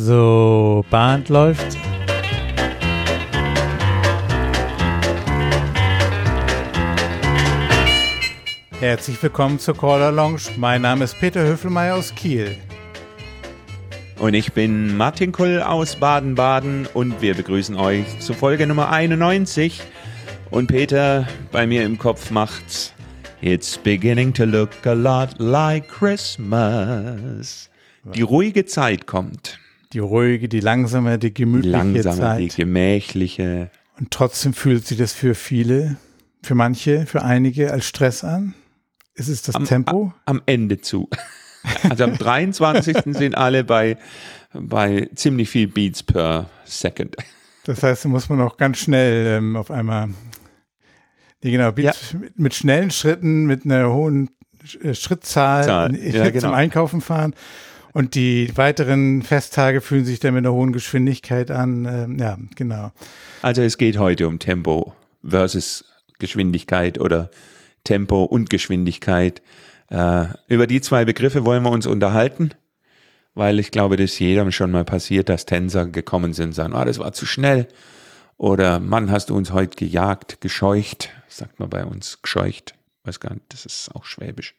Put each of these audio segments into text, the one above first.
So, Band läuft. Herzlich willkommen zur Caller Lounge. Mein Name ist Peter Höfelmeier aus Kiel. Und ich bin Martin Kull aus Baden-Baden und wir begrüßen euch zu Folge Nummer 91. Und Peter bei mir im Kopf macht's It's beginning to look a lot like Christmas. Die ruhige Zeit kommt. Die ruhige, die langsame, die gemütliche Langsame, Zeit. die gemächliche. Und trotzdem fühlt sich das für viele, für manche, für einige als Stress an. Ist es das am, Tempo? Am Ende zu. Also am 23. sind alle bei, bei ziemlich viel Beats per Second. Das heißt, da muss man auch ganz schnell ähm, auf einmal, nee, genau, Beats Ja. mit, mit schnellen Schritten, mit einer hohen äh, Schrittzahl Zahl, in- ja, zum genau. Einkaufen fahren. Und die weiteren Festtage fühlen sich dann mit einer hohen Geschwindigkeit an. Ähm, ja, genau. Also es geht heute um Tempo versus Geschwindigkeit oder Tempo und Geschwindigkeit. Äh, über die zwei Begriffe wollen wir uns unterhalten, weil ich glaube, dass jedem schon mal passiert, dass Tänzer gekommen sind und sagen, ah, das war zu schnell. Oder Mann, hast du uns heute gejagt, gescheucht, sagt man bei uns, gescheucht. Weiß gar nicht, das ist auch Schwäbisch.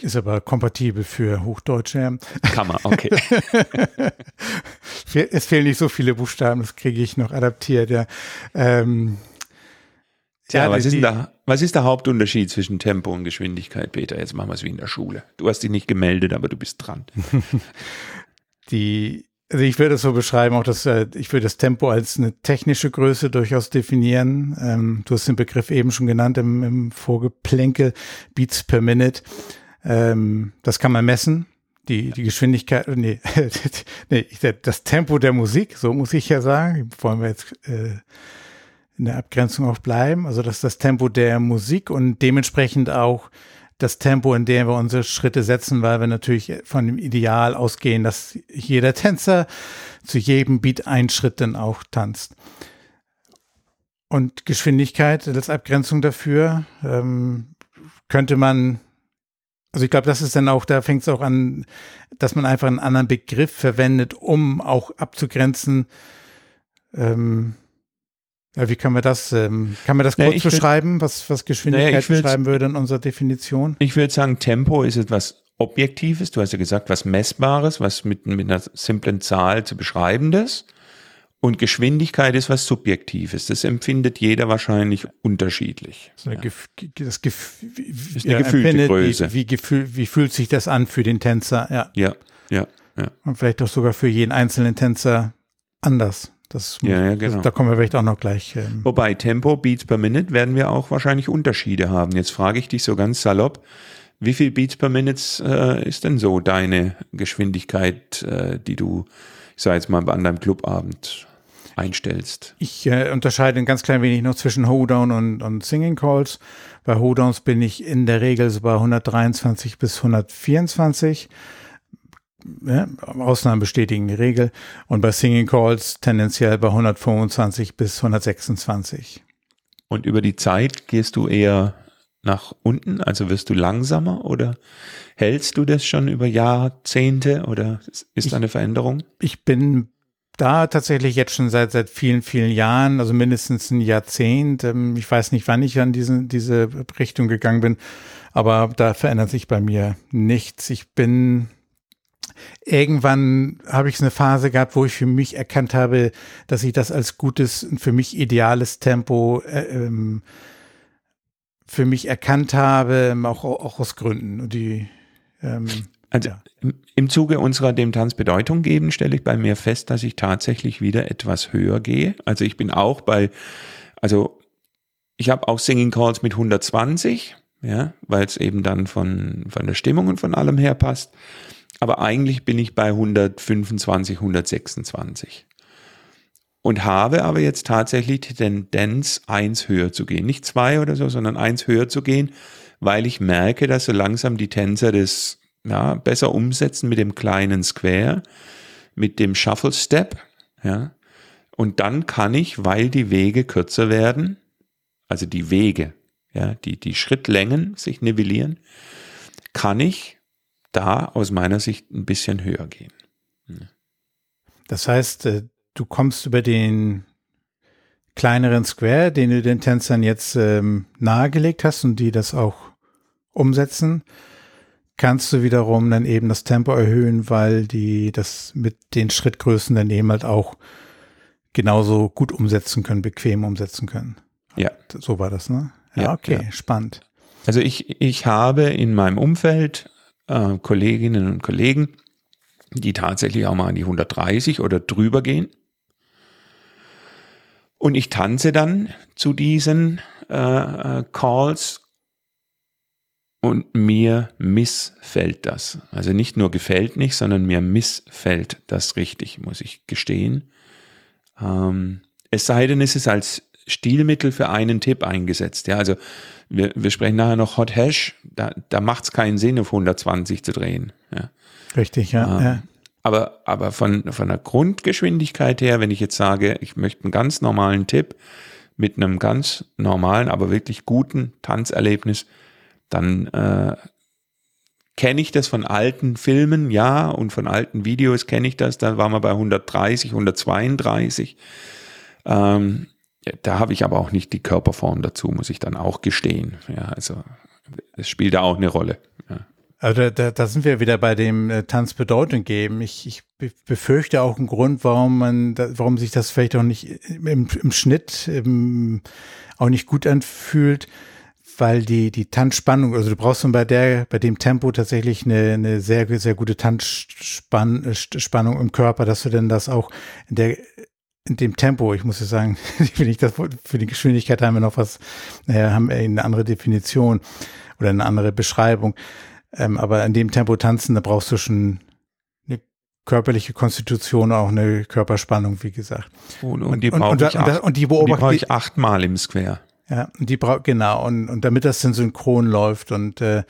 Ist aber kompatibel für Hochdeutsche. Kann man, okay. Es fehlen nicht so viele Buchstaben, das kriege ich noch adaptiert. Ja. Ähm, Tja, Ja, was, ist der, was ist der Hauptunterschied zwischen Tempo und Geschwindigkeit, Peter? Jetzt machen wir es wie in der Schule. Du hast dich nicht gemeldet, aber du bist dran. die, also ich würde es so beschreiben, auch dass äh, ich würde das Tempo als eine technische Größe durchaus definieren. Ähm, du hast den Begriff eben schon genannt im, im Vorgeplänkel, Beats per Minute. Ähm, das kann man messen. Die, die Geschwindigkeit, nee, nee, ich- das Tempo der Musik, so muss ich ja sagen, wollen wir jetzt äh, in der Abgrenzung auch bleiben. Also das ist das Tempo der Musik und dementsprechend auch das Tempo, in dem wir unsere Schritte setzen, weil wir natürlich von dem Ideal ausgehen, dass jeder Tänzer zu jedem Beat einen Schritt dann auch tanzt. Und Geschwindigkeit als Abgrenzung dafür ähm, könnte man, also ich glaube, das ist dann auch, da fängt es auch an, dass man einfach einen anderen Begriff verwendet, um auch abzugrenzen, ähm, ja, wie kann man das, ähm, kann man das Naja, kurz würd- beschreiben, was, was Geschwindigkeit Naja, beschreiben würde in unserer Definition? Ich würde sagen, Tempo ist etwas Objektives. Du hast ja gesagt, was Messbares, was mit, mit einer simplen Zahl zu beschreibendes. Und Geschwindigkeit ist was Subjektives. Das empfindet jeder wahrscheinlich unterschiedlich. So eine Gef das Gef Ist eine gefühlte empfindet, Größe. Wie, wie, gefühl, wie fühlt sich das an für den Tänzer? Ja. Ja, ja, ja. Und vielleicht auch sogar für jeden einzelnen Tänzer anders. Das, Ja, ja, das genau. Da kommen wir vielleicht auch noch gleich. Ähm, Wobei Tempo, Beats per Minute werden wir auch wahrscheinlich Unterschiede haben. Jetzt frage ich dich so ganz salopp, wie viel Beats per Minute äh, ist denn so deine Geschwindigkeit, äh, die du, ich sage jetzt mal, an deinem Clubabend einstellst? Ich äh, unterscheide ein ganz klein wenig noch zwischen Hoedown und, und Singing Calls. Bei Hoedowns bin ich in der Regel so bei 123 bis 124. Ja, Ausnahmen bestätigen die Regel. Und bei Singing Calls tendenziell bei 125 bis 126. Und über die Zeit gehst du eher nach unten, also wirst du langsamer oder hältst du das schon über Jahrzehnte oder ist da eine Veränderung? Ich bin da tatsächlich jetzt schon seit seit vielen vielen Jahren, also mindestens ein Jahrzehnt. Ähm, Ich weiß nicht, wann ich an diese diese Richtung gegangen bin, aber da verändert sich bei mir nichts. Ich bin irgendwann habe ich eine Phase gehabt, wo ich für mich erkannt habe, dass ich das als gutes, für mich ideales Tempo äh, ähm, für mich erkannt habe, ähm, auch, auch aus Gründen. Und die ähm, Also Ja. im, im Zuge unserer dem Tanz Bedeutung geben, stelle ich bei mir fest, dass ich tatsächlich wieder etwas höher gehe. Also ich bin auch bei, also ich habe auch Singing Calls mit 120, ja, weil es eben dann von, von der Stimmung und von allem her passt. Aber eigentlich bin ich bei 125, 126. Und habe aber jetzt tatsächlich die Tendenz, eins höher zu gehen. Nicht zwei oder so, sondern eins höher zu gehen, weil ich merke, dass so langsam die Tänzer das ja, besser umsetzen mit dem kleinen Square, mit dem Shuffle Step, ja. Und dann kann ich, weil die Wege kürzer werden, also die Wege, ja, die, die Schrittlängen sich nivellieren, kann ich da aus meiner Sicht ein bisschen höher gehen. Das heißt, äh, du kommst über den kleineren Square, den du den Tänzern jetzt ähm, nahegelegt hast und die das auch umsetzen, kannst du wiederum dann eben das Tempo erhöhen, weil die das mit den Schrittgrößen dann eben halt auch genauso gut umsetzen können, bequem umsetzen können. Ja. So war das, ne? Ja, Ja, okay, ja. spannend. Also ich, ich habe in meinem Umfeld äh, Kolleginnen und Kollegen, die tatsächlich auch mal an die 130 oder drüber gehen. Und ich tanze dann zu diesen äh, äh, Calls und mir missfällt das. Also nicht nur gefällt nicht, sondern mir missfällt das richtig, muss ich gestehen. Ähm, es sei denn, es ist als Stilmittel für einen Tipp eingesetzt. Ja, also wir, wir sprechen nachher noch Hot Hash, da, da macht es keinen Sinn, auf 120 zu drehen. Ja. Richtig, ja. Ah. ja. Aber, aber von, von der Grundgeschwindigkeit her, wenn ich jetzt sage, ich möchte einen ganz normalen Tipp mit einem ganz normalen, aber wirklich guten Tanzerlebnis, dann äh, kenne ich das von alten Filmen, ja, und von alten Videos kenne ich das. Da waren wir bei 130, 132. Ähm, da habe ich aber auch nicht die Körperform dazu, muss ich dann auch gestehen. Ja, also es spielt da auch eine Rolle. Ja. Also da, da, da sind wir wieder bei dem äh, Tanz Bedeutung geben. Ich, ich be- befürchte auch einen Grund, warum man, warum sich das vielleicht auch nicht im, im Schnitt im, auch nicht gut anfühlt, weil die die Tanzspannung, also du brauchst dann bei der bei dem Tempo tatsächlich eine, eine sehr sehr gute Tanzspannung äh, im Körper, dass du denn das auch in der in dem Tempo, ich muss ja sagen, das für die Geschwindigkeit haben wir noch was, naja, haben wir eine andere Definition oder eine andere Beschreibung. Ähm, aber in dem Tempo tanzen, da brauchst du schon eine körperliche Konstitution, auch eine Körperspannung, wie gesagt. Und, und die brauche und- ich, acht- und die beobachte ich- achtmal im Square. Ja, und die braucht, genau, und, und damit das dann synchron läuft und, äh,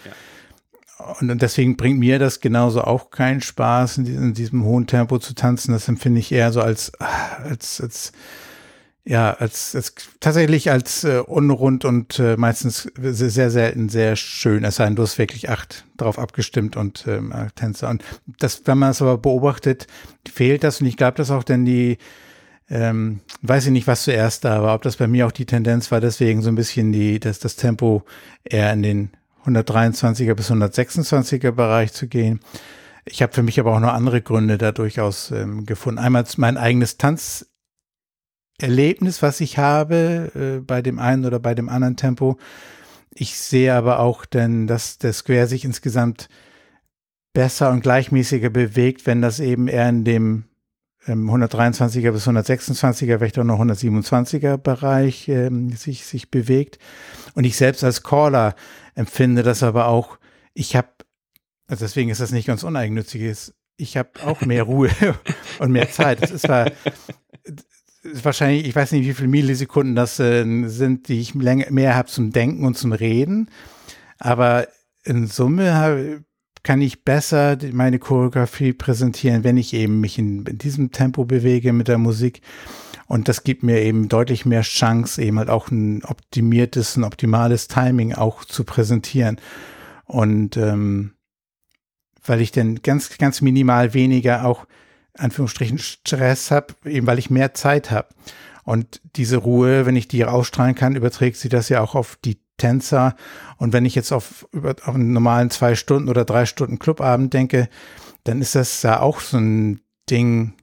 und, und deswegen bringt mir das genauso auch keinen Spaß, in diesem, in diesem hohen Tempo zu tanzen. Das empfinde ich eher so als, als, als, ja, als, als tatsächlich als äh, unrund und äh, meistens sehr, selten sehr schön. Es sei denn, du hast wirklich acht drauf abgestimmt und ähm, äh, Tänzer. Und das, wenn man es aber beobachtet, fehlt das. Und ich glaube, dass auch dann die, ähm, weiß ich nicht, was zuerst da war, ob das bei mir auch die Tendenz war, deswegen so ein bisschen die, das, das Tempo eher in den 123er bis 126er Bereich zu gehen. Ich habe für mich aber auch noch andere Gründe da durchaus ähm, gefunden. Einmal mein eigenes Tanzerlebnis, was ich habe äh, bei dem einen oder bei dem anderen Tempo. Ich sehe aber auch denn, dass der Square sich insgesamt besser und gleichmäßiger bewegt, wenn das eben eher in dem ähm, 123er bis 126er, vielleicht auch noch 127er Bereich ähm, sich, sich bewegt. Und ich selbst als Caller empfinde das aber auch, ich habe, also deswegen ist das nicht ganz uneigennütziges, ich habe auch mehr Ruhe und mehr Zeit. Das ist zwar wahrscheinlich, ich weiß nicht, wie viele Millisekunden das äh, sind, die ich länger, mehr habe zum Denken und zum Reden, aber in Summe habe kann ich besser meine Choreografie präsentieren, wenn ich eben mich in, in diesem Tempo bewege mit der Musik. Und das gibt mir eben deutlich mehr Chance, eben halt auch ein optimiertes, ein optimales Timing auch zu präsentieren. Und ähm, weil ich dann ganz, ganz minimal weniger auch Anführungsstrichen Stress habe, eben weil ich mehr Zeit habe. Und diese Ruhe, wenn ich die ausstrahlen kann, überträgt sie das ja auch auf die Tänzer. Und wenn ich jetzt auf, über, auf einen normalen zwei Stunden oder drei Stunden Clubabend denke, dann ist das ja auch so ein Ding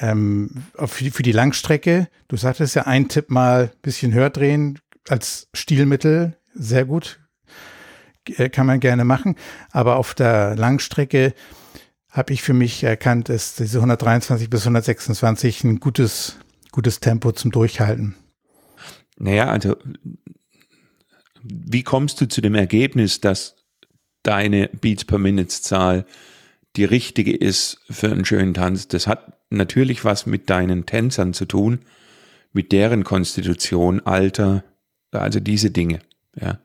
ähm, für, die, für die Langstrecke. Du sagtest ja, ein Tipp mal ein bisschen höher drehen als Stilmittel, sehr gut, äh, kann man gerne machen. Aber auf der Langstrecke habe ich für mich erkannt, ist diese 123 bis 126 ein gutes, gutes Tempo zum Durchhalten. Naja, also wie kommst du zu dem Ergebnis, dass deine Beats per Minute Zahl die richtige ist für einen schönen Tanz? Das hat natürlich was mit deinen Tänzern zu tun, mit deren Konstitution, Alter, also diese Dinge. Ja.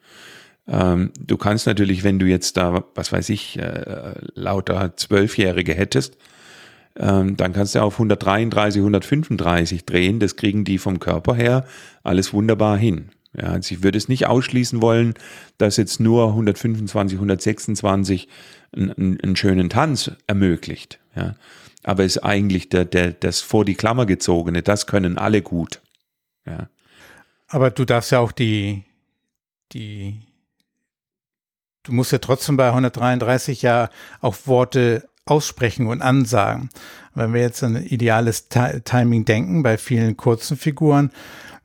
Ähm, du kannst natürlich, wenn du jetzt da, was weiß ich, äh, lauter Zwölfjährige hättest, ähm, dann kannst du auf 133, 135 drehen. Das kriegen die vom Körper her alles wunderbar hin. Ja, also ich würde es nicht ausschließen wollen, dass jetzt nur 125, 126 einen, schönen Tanz ermöglicht. Ja. aber ist eigentlich der, der, das vor die Klammer gezogene, das können alle gut. Ja. Aber du darfst ja auch die, die, du musst ja trotzdem bei 133 ja auch Worte aussprechen und ansagen. Wenn wir jetzt an ideales Timing denken, bei vielen kurzen Figuren,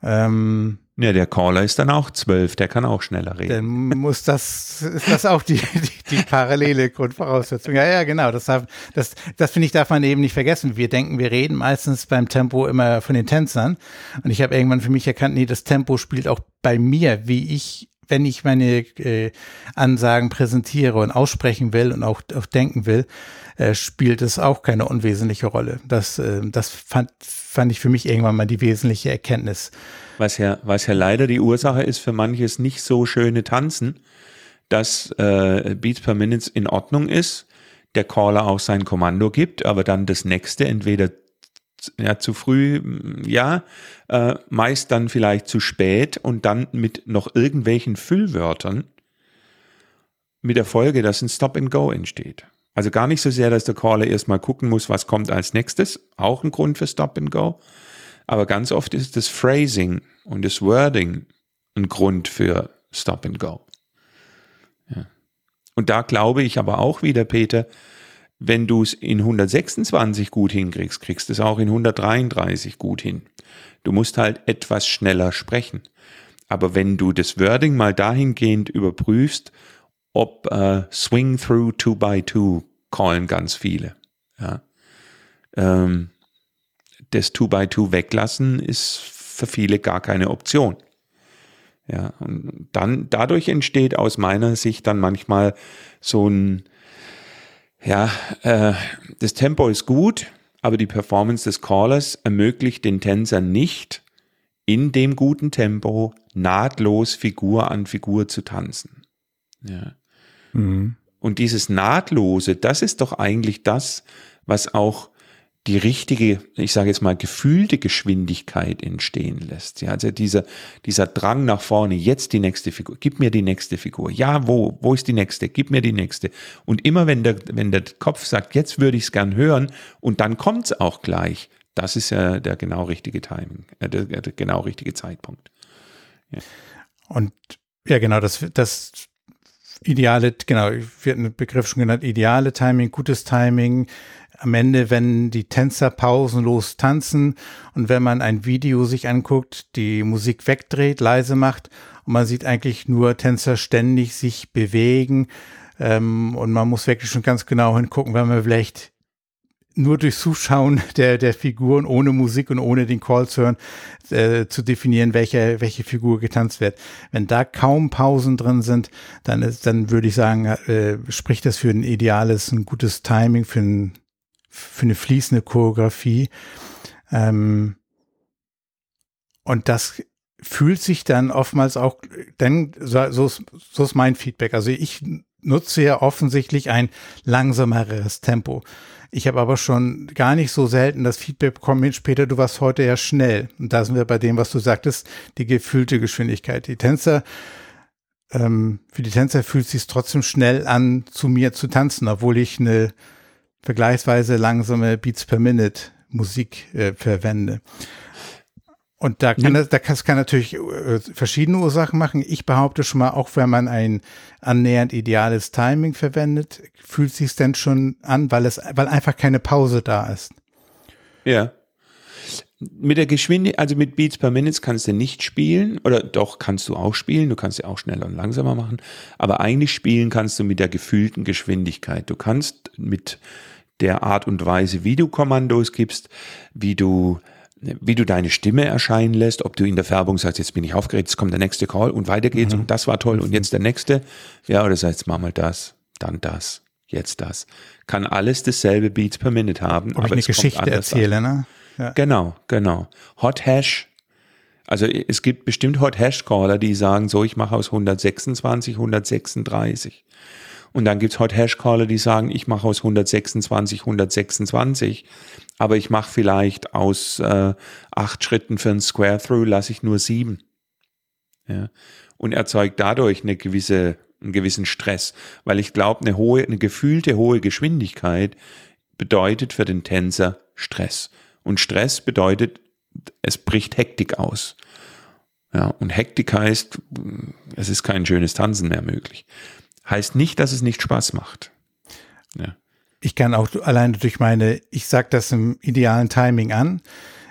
ähm, ja, der Caller ist dann auch zwölf, der kann auch schneller reden. Dann muss das, ist das auch die, die, die parallele Grundvoraussetzung. Ja, ja, genau. Das, das, das finde ich, darf man eben nicht vergessen. Wir denken, wir reden meistens beim Tempo immer von den Tänzern. Und ich habe irgendwann für mich erkannt, nee, das Tempo spielt auch bei mir, wie ich wenn ich meine äh, Ansagen präsentiere und aussprechen will und auch, auch denken will, äh, spielt es auch keine unwesentliche Rolle. Das, äh, das fand, fand ich für mich irgendwann mal die wesentliche Erkenntnis. Was ja, was ja leider die Ursache ist für manches nicht so schöne Tanzen, dass äh, Beats per Minute in Ordnung ist, der Caller auch sein Kommando gibt, aber dann das nächste entweder ja, zu früh, ja, äh, meist dann vielleicht zu spät und dann mit noch irgendwelchen Füllwörtern mit der Folge, dass ein Stop and Go entsteht. Also gar nicht so sehr, dass der Caller erstmal gucken muss, was kommt als nächstes, auch ein Grund für Stop and Go, aber ganz oft ist das Phrasing und das Wording ein Grund für Stop and Go. Ja. Und da glaube ich aber auch wieder, Peter, wenn du es in 126 gut hinkriegst, kriegst du es auch in 133 gut hin. Du musst halt etwas schneller sprechen. Aber wenn du das Wording mal dahingehend überprüfst, ob äh, Swing Through Two by Two callen ganz viele. Ja. Ähm, das Two by Two weglassen ist für viele gar keine Option. Ja, und dann dadurch entsteht aus meiner Sicht dann manchmal so ein ja, äh, das Tempo ist gut, aber die Performance des Callers ermöglicht den Tänzer nicht, in dem guten Tempo nahtlos Figur an Figur zu tanzen. Ja. Mhm. Und dieses Nahtlose, das ist doch eigentlich das, was auch die richtige, ich sage jetzt mal, gefühlte Geschwindigkeit entstehen lässt. Ja, also dieser, dieser Drang nach vorne, jetzt die nächste Figur, gib mir die nächste Figur. Ja, wo, wo ist die nächste? Gib mir die nächste. Und immer wenn der, wenn der Kopf sagt, jetzt würde ich es gern hören, und dann kommt es auch gleich, das ist ja der genau richtige Timing, äh, der, der genau richtige Zeitpunkt. Ja. Und ja, genau, das, das ideale, genau, wird ein Begriff schon genannt, ideale Timing, gutes Timing, am Ende, wenn die Tänzer pausenlos tanzen und wenn man ein Video sich anguckt, die Musik wegdreht, leise macht und man sieht eigentlich nur Tänzer ständig sich bewegen ähm, und man muss wirklich schon ganz genau hingucken, wenn man vielleicht nur durch Zuschauen der, der Figuren ohne Musik und ohne den Call zu hören, äh, zu definieren, welche, welche Figur getanzt wird. Wenn da kaum Pausen drin sind, dann ist, dann würde ich sagen, äh, spricht das für ein ideales, ein gutes Timing, für ein für eine fließende Choreografie. Ähm, und das fühlt sich dann oftmals auch, denn so, ist, so ist mein Feedback. Also ich nutze ja offensichtlich ein langsameres Tempo. Ich habe aber schon gar nicht so selten das Feedback bekommen, Peter, du warst heute ja schnell. Und da sind wir bei dem, was du sagtest, die gefühlte Geschwindigkeit. Die Tänzer, ähm, für die Tänzer fühlt es sich trotzdem schnell an, zu mir zu tanzen, obwohl ich eine vergleichsweise langsame Beats per Minute Musik äh, verwende. Und da kann, das, das kann natürlich äh, verschiedene Ursachen machen. Ich behaupte schon mal, auch wenn man ein annähernd ideales Timing verwendet, fühlt sich denn schon an, weil es, weil einfach keine Pause da ist. Ja. Mit der Geschwindigkeit, also mit Beats per Minute kannst du nicht spielen, oder doch kannst du auch spielen, du kannst ja auch schneller und langsamer machen, aber eigentlich spielen kannst du mit der gefühlten Geschwindigkeit. Du kannst mit der Art und Weise, wie du Kommandos gibst, wie du wie du deine Stimme erscheinen lässt, ob du in der Färbung sagst, jetzt bin ich aufgeregt, jetzt kommt der nächste Call und weiter geht's mhm. und das war toll und jetzt der nächste. Ja, oder sagst, mach mal das, dann das, jetzt das. Kann alles dasselbe Beats per Minute haben. Ob aber ich eine Geschichte erzähle, ne? Ja. Genau, genau. Hot Hash. Also es gibt bestimmt Hot Hash Caller, die sagen, so, ich mache aus 126 136. Und dann gibt's Hot Hash Caller, die sagen, ich mache aus 126 126, aber ich mache vielleicht aus äh, acht Schritten für ein Square Through, lasse ich nur sieben. Ja. Und erzeugt dadurch eine gewisse, einen gewissen Stress, weil ich glaube, eine hohe, eine gefühlte hohe Geschwindigkeit bedeutet für den Tänzer Stress. Und Stress bedeutet, es bricht Hektik aus. Ja, und Hektik heißt, es ist kein schönes Tanzen mehr möglich. Heißt nicht, dass es nicht Spaß macht. Ja. Ich kann auch alleine durch meine, ich sage das im idealen Timing an.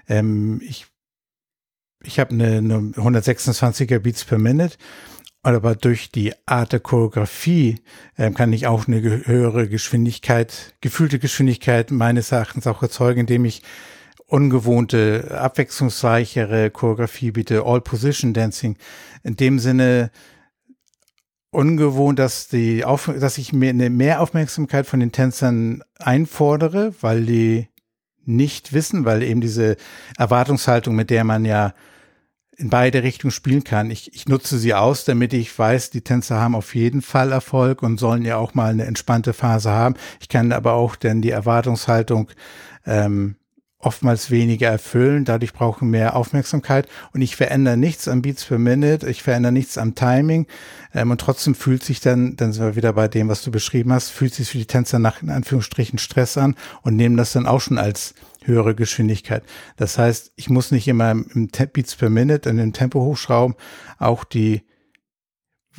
Ähm, ich ich habe eine, eine 126er Beats per Minute aber durch die Art der Choreografie äh, kann ich auch eine höhere Geschwindigkeit, gefühlte Geschwindigkeit meines Erachtens auch erzeugen, indem ich ungewohnte, abwechslungsreichere Choreografie biete, All-Position Dancing. In dem Sinne ungewohnt, dass die, Auf dass ich mir eine mehr Aufmerksamkeit von den Tänzern einfordere, weil die nicht wissen, weil eben diese Erwartungshaltung, mit der man ja in beide Richtungen spielen kann. Ich, ich nutze sie aus, damit ich weiß, die Tänzer haben auf jeden Fall Erfolg und sollen ja auch mal eine entspannte Phase haben. Ich kann aber auch denn die Erwartungshaltung ähm, oftmals weniger erfüllen. Dadurch brauchen mehr Aufmerksamkeit und ich verändere nichts am Beats per Minute, ich verändere nichts am Timing ähm, und trotzdem fühlt sich dann, dann sind wir wieder bei dem, was du beschrieben hast, fühlt sich für die Tänzer nach in Anführungsstrichen Stress an und nehmen das dann auch schon als höhere Geschwindigkeit. Das heißt, ich muss nicht immer im Beats per Minute in dem Tempo hochschrauben. Auch die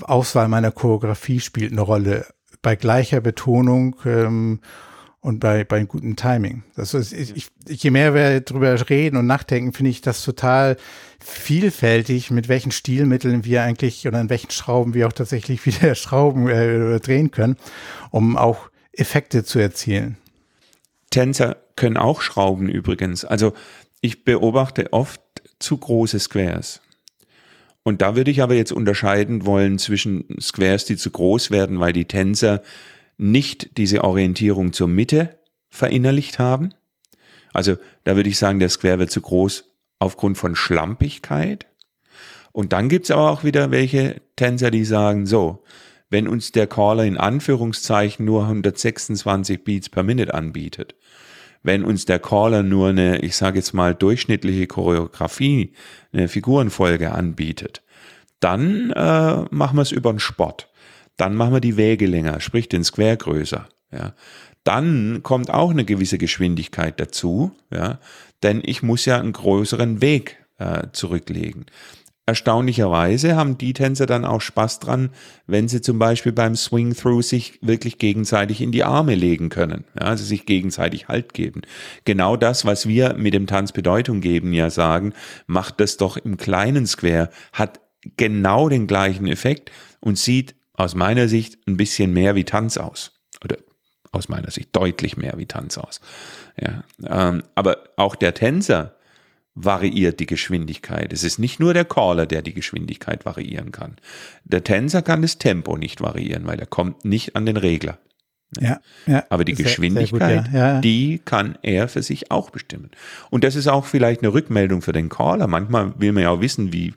Auswahl meiner Choreografie spielt eine Rolle bei gleicher Betonung ähm, und bei, bei gutem Timing. Das ist, ich, je mehr wir drüber reden und nachdenken, finde ich das total vielfältig, mit welchen Stilmitteln wir eigentlich oder an welchen Schrauben wir auch tatsächlich wieder schrauben äh, drehen können, um auch Effekte zu erzielen. Tänzer können auch schrauben übrigens. Also ich beobachte oft zu große Squares. Und da würde ich aber jetzt unterscheiden wollen zwischen Squares, die zu groß werden, weil die Tänzer nicht diese Orientierung zur Mitte verinnerlicht haben. Also da würde ich sagen, der Square wird zu groß aufgrund von Schlampigkeit. Und dann gibt's aber auch wieder welche Tänzer, die sagen, so, wenn uns der Caller in Anführungszeichen nur 126 Beats per Minute anbietet, wenn uns der Caller nur eine, ich sage jetzt mal, durchschnittliche Choreografie, eine Figurenfolge anbietet, dann äh, machen wir es über den Sport. Dann machen wir die Wege länger, sprich den Square größer. Ja. Dann kommt auch eine gewisse Geschwindigkeit dazu, ja, denn ich muss ja einen größeren Weg äh, zurücklegen. Erstaunlicherweise haben die Tänzer dann auch Spaß dran, wenn sie zum Beispiel beim Swing Through sich wirklich gegenseitig in die Arme legen können, ja, also sich gegenseitig Halt geben. Genau das, was wir mit dem Tanz Bedeutung geben, ja sagen, macht das doch im kleinen Square, hat genau den gleichen Effekt und sieht aus meiner Sicht ein bisschen mehr wie Tanz aus. Oder aus meiner Sicht deutlich mehr wie Tanz aus. Ja, ähm, aber auch der Tänzer variiert die Geschwindigkeit. Es ist nicht nur der Caller, der die Geschwindigkeit variieren kann. Der Tänzer kann das Tempo nicht variieren, weil er kommt nicht an den Regler. Ja, ja. Aber die sehr, Geschwindigkeit, sehr gut, ja. Ja, die kann er für sich auch bestimmen. Und das ist auch vielleicht eine Rückmeldung für den Caller. Manchmal will man ja auch wissen, wie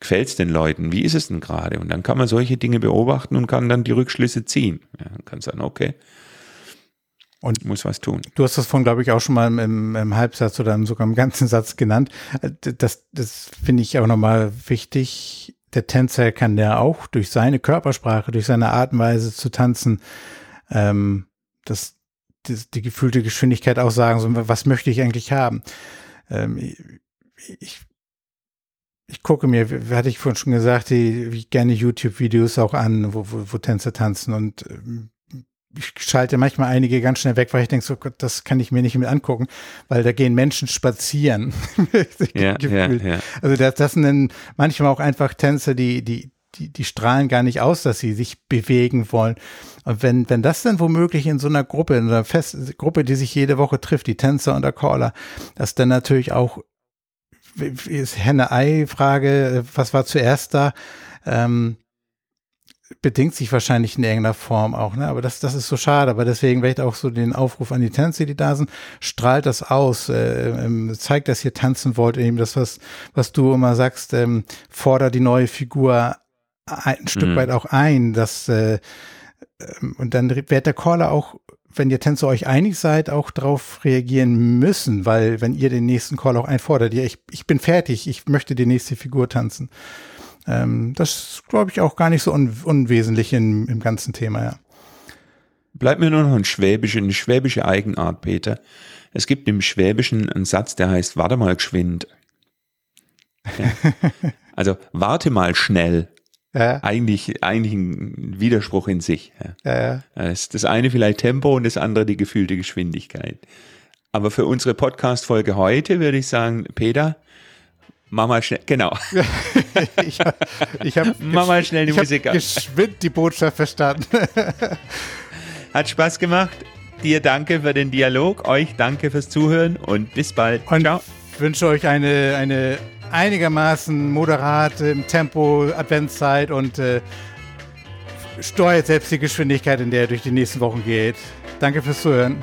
gefällt es den Leuten, wie ist es denn gerade? Und dann kann man solche Dinge beobachten und kann dann die Rückschlüsse ziehen. Ja, kann sagen, okay, und muss was tun. Du hast das von, glaube ich, auch schon mal im, im, Halbsatz oder sogar im ganzen Satz genannt. Das, das finde ich auch nochmal wichtig. Der Tänzer kann ja auch durch seine Körpersprache, durch seine Art und Weise zu tanzen, ähm, das, die, die gefühlte Geschwindigkeit auch sagen, so, was möchte ich eigentlich haben? Ähm, ich, ich gucke mir, hatte ich vorhin schon gesagt, die, ich gerne YouTube-Videos auch an, wo, wo, wo Tänzer tanzen und ähm, ich schalte manchmal einige ganz schnell weg, weil ich denke, so Gott, das kann ich mir nicht mehr angucken, weil da gehen Menschen spazieren. ja, ja, ja. Also das, das sind dann manchmal auch einfach Tänzer, die, die, die, die strahlen gar nicht aus, dass sie sich bewegen wollen. Und wenn, wenn das dann womöglich in so einer Gruppe, in einer Fest Gruppe, die sich jede Woche trifft, die Tänzer und der Caller, das dann natürlich auch ist Henne-Ei-Frage, was war zuerst da? Ähm, bedingt sich wahrscheinlich in irgendeiner Form auch, ne? Aber das, das ist so schade. Aber deswegen vielleicht auch so den Aufruf an die Tänzer, die da sind, strahlt das aus, äh, ähm, zeigt, dass ihr tanzen wollt, eben das, was, was du immer sagst, ähm, fordert die neue Figur ein Stück mhm. weit auch ein, dass äh, ähm, und dann wird der Caller auch, wenn ihr Tänzer euch einig seid, auch darauf reagieren müssen, weil wenn ihr den nächsten Call auch einfordert, ja, ich, ich bin fertig, ich möchte die nächste Figur tanzen. Ähm, das ist, glaube ich, auch gar nicht so un unwesentlich in, im ganzen Thema, ja. Bleibt mir nur noch ein schwäbische, eine schwäbische Eigenart, Peter. Es gibt im Schwäbischen einen Satz, der heißt, warte mal geschwind. Ja. Also, warte mal schnell. Ja. Eigentlich, eigentlich ein Widerspruch in sich. Ja. Ja, das, das eine vielleicht Tempo und das andere die gefühlte Geschwindigkeit. Aber für unsere Podcast-Folge heute würde ich sagen, Peter, mach mal schnell, genau. ich habe ich hab mach mal schnell die ich Musik an. geschwind die Botschaft verstanden. Hat Spaß gemacht. Dir danke für den Dialog, euch danke fürs Zuhören und bis bald. Und Ciao. Ich wünsche euch eine, eine einigermaßen moderate Tempo Adventszeit und äh, steuert selbst die Geschwindigkeit, in der ihr durch die nächsten Wochen geht. Danke fürs Zuhören.